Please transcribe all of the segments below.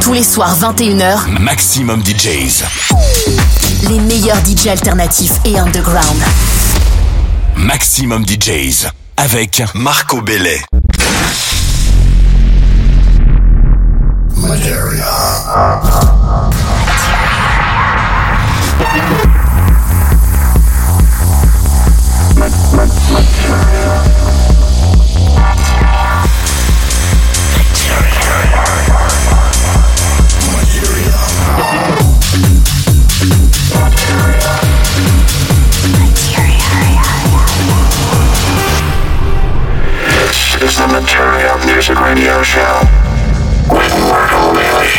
Tous les soirs 21h, Maximum DJs. les meilleurs DJ alternatifs et underground. Maximum DJs. Avec Marco Bellet. Is the Material Music Radio Show with Bailey.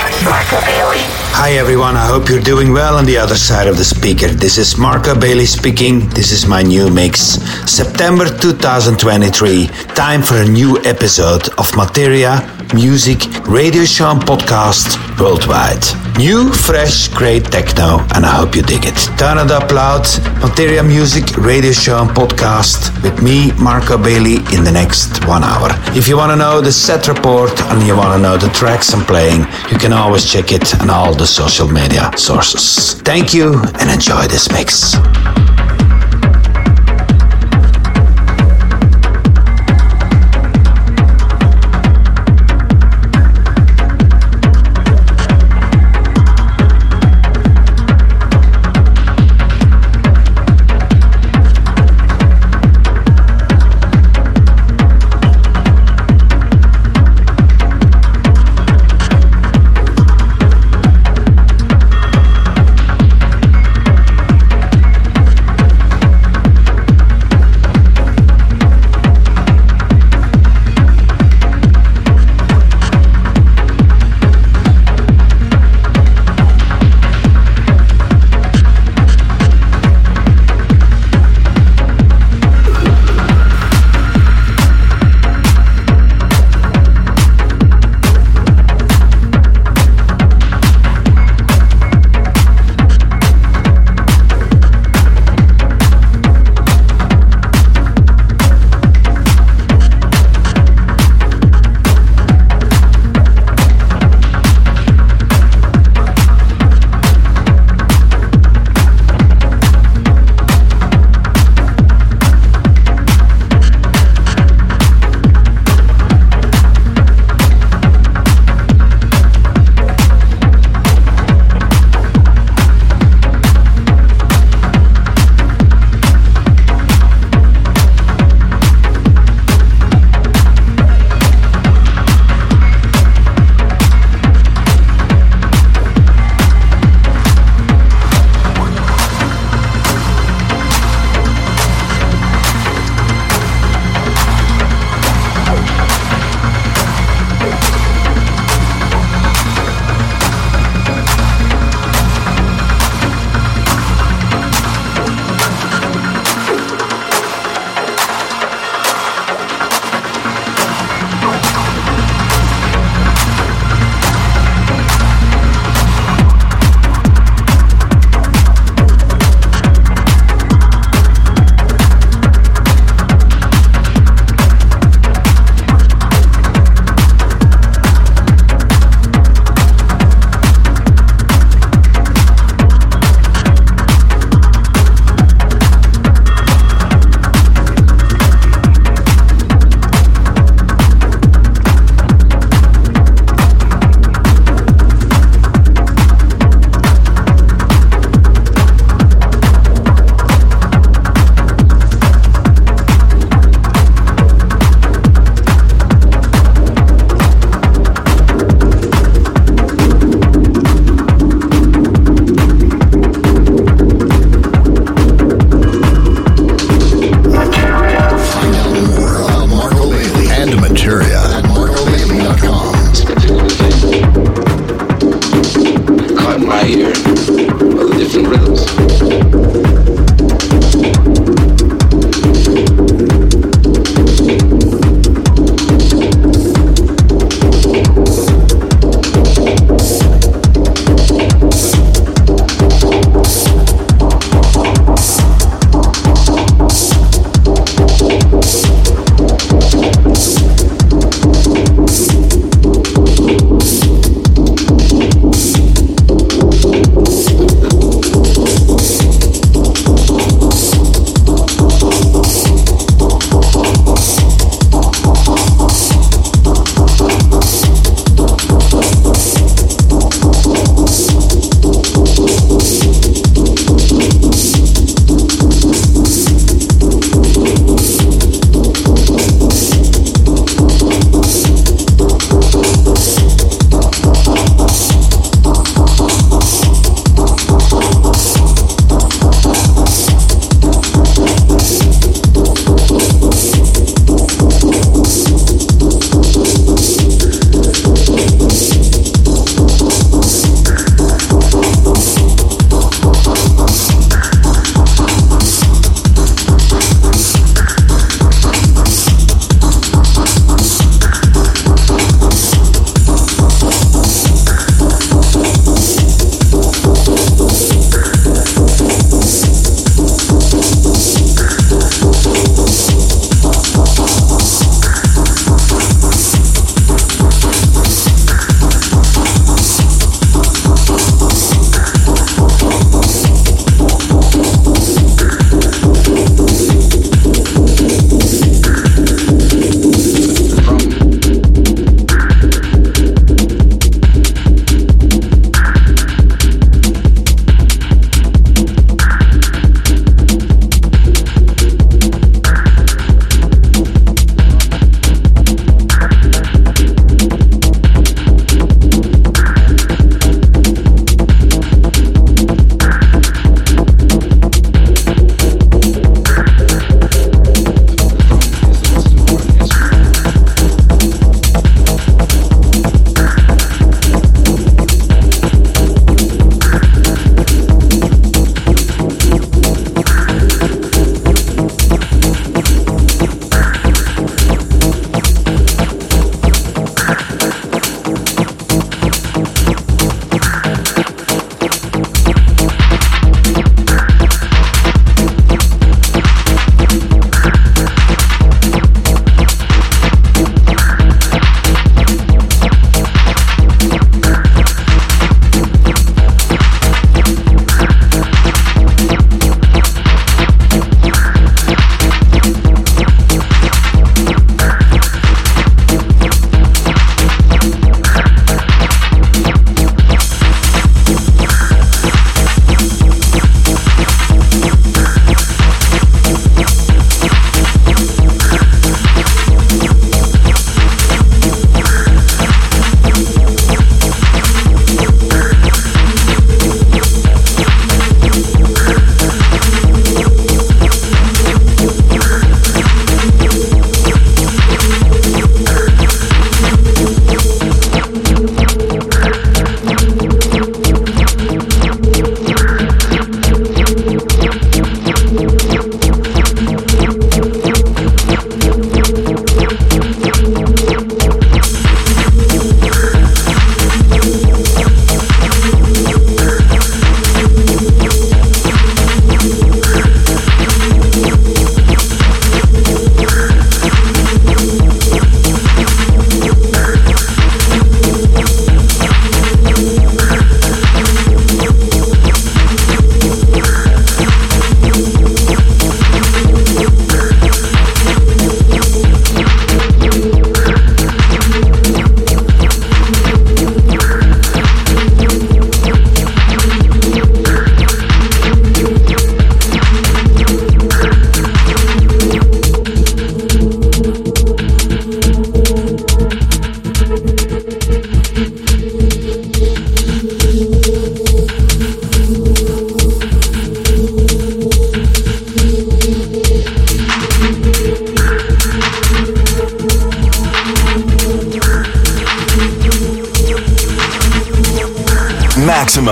Bailey. Hi everyone, I hope you're doing well on the other side of the speaker. This is Marco Bailey speaking. This is my new mix. September 2023. Time for a new episode of Materia Music Radio Show Podcast worldwide. New, fresh, great techno, and I hope you dig it. Turn it up loud. Materia Music Radio Show and Podcast with me, Marco Bailey, in the next one hour. If you want to know the set report and you want to know the tracks I'm playing, you can always check it on all the social media sources. Thank you and enjoy this mix.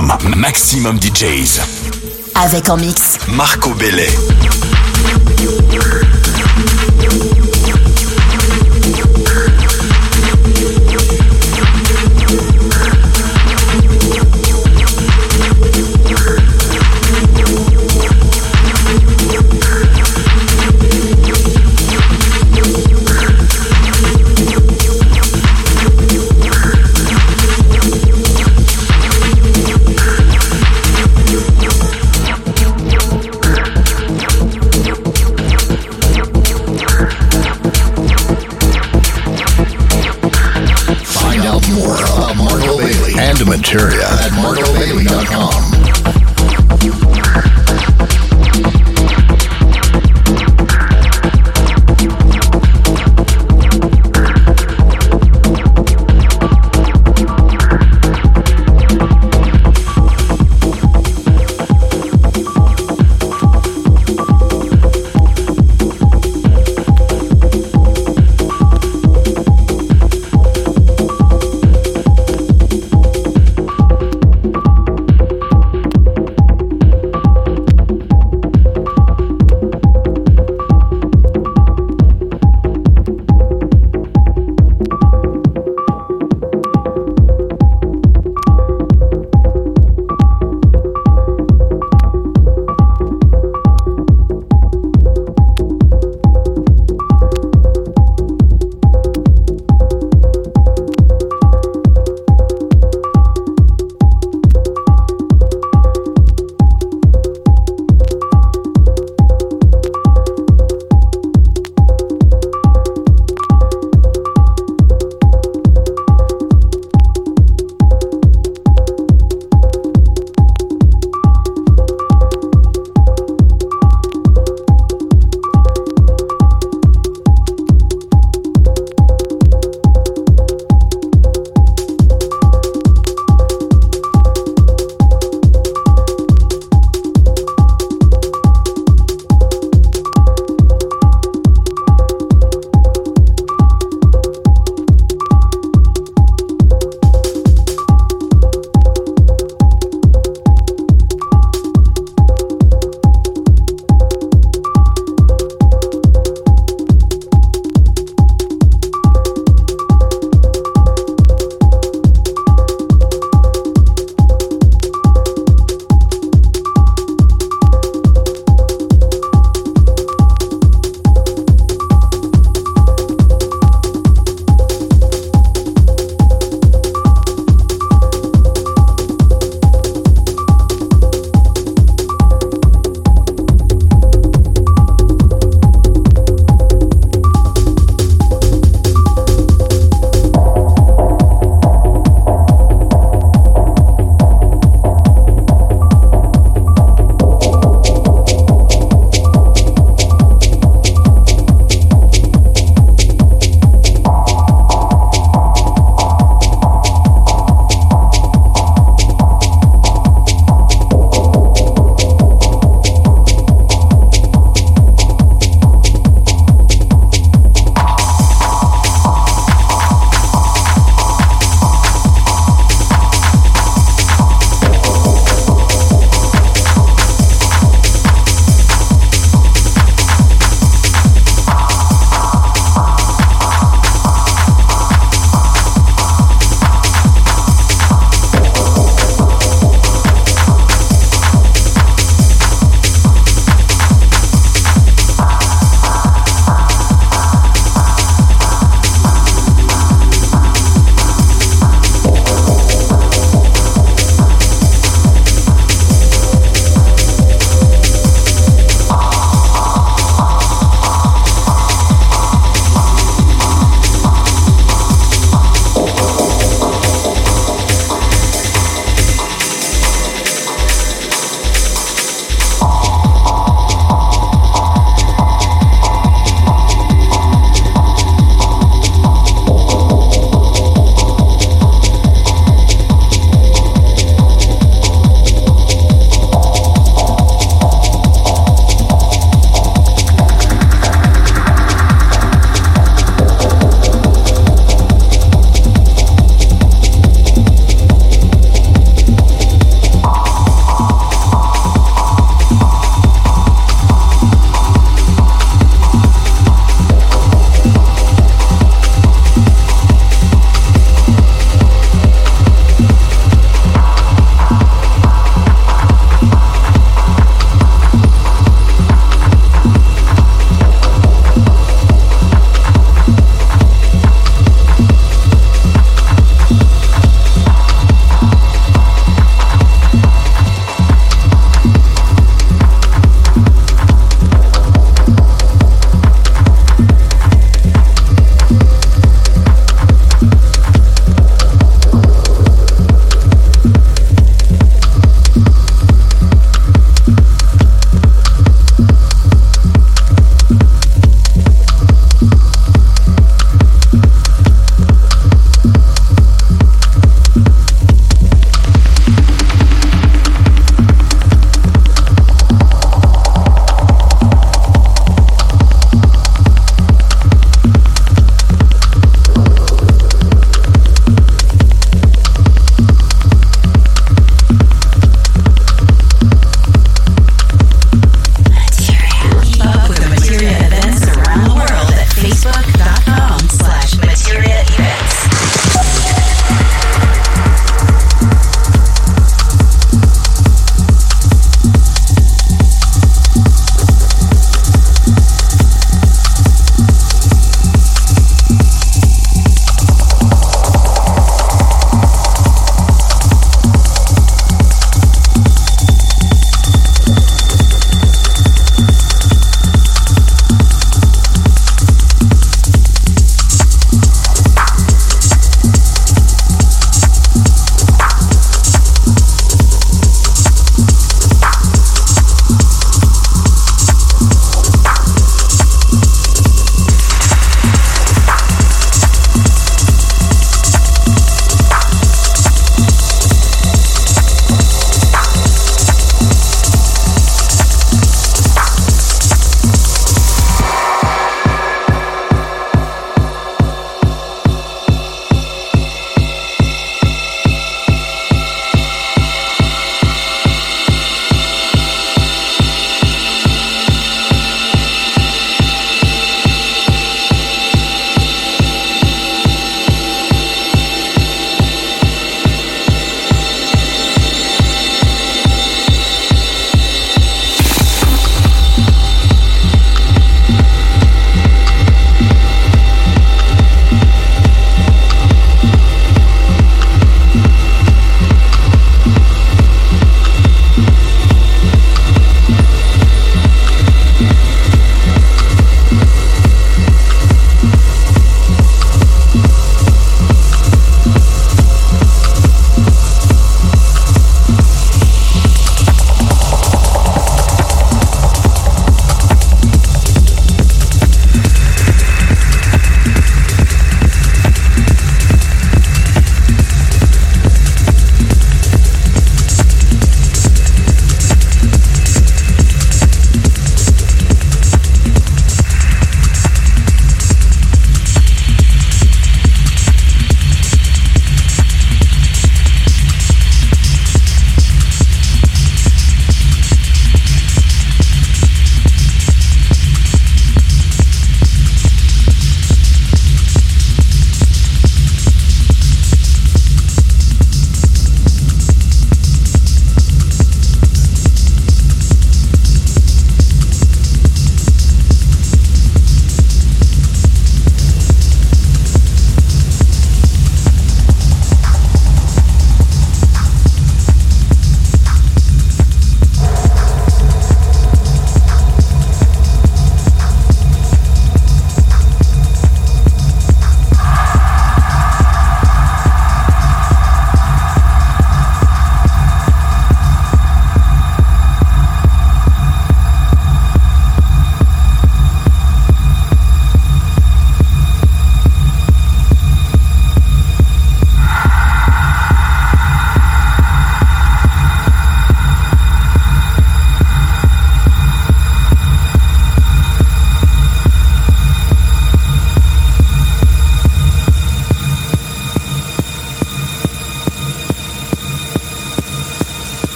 Maximum DJs. Avec en mix. Marco Bellet. At marcobailey.com.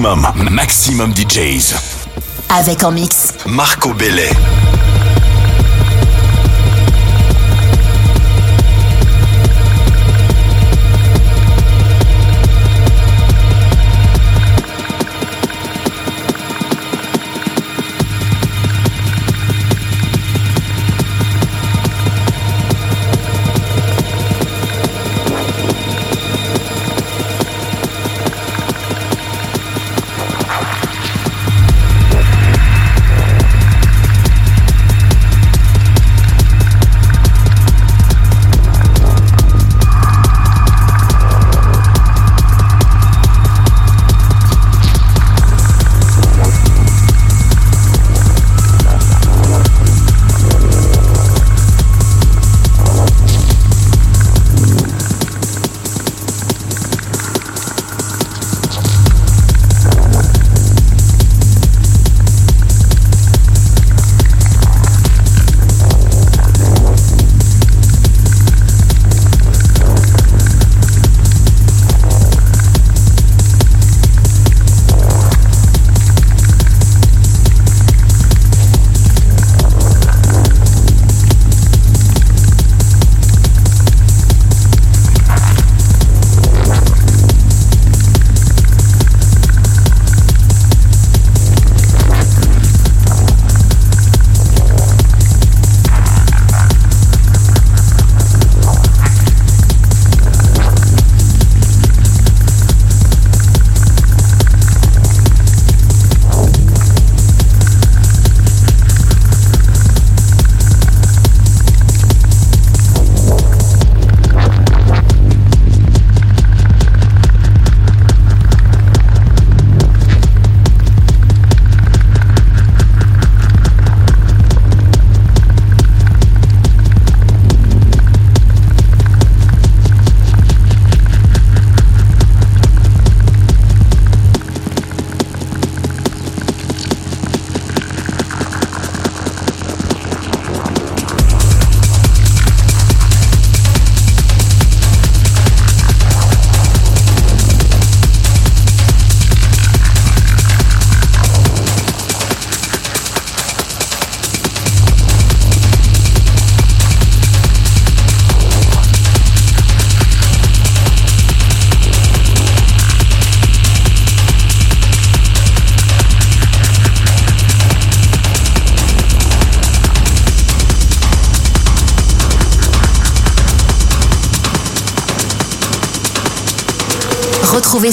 Maximum, maximum DJs. Avec en mix. Marco Bellet.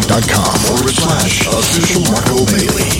facebook.com forward slash official Marco Bailey.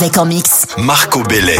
Avec en mix. Marco Bellet.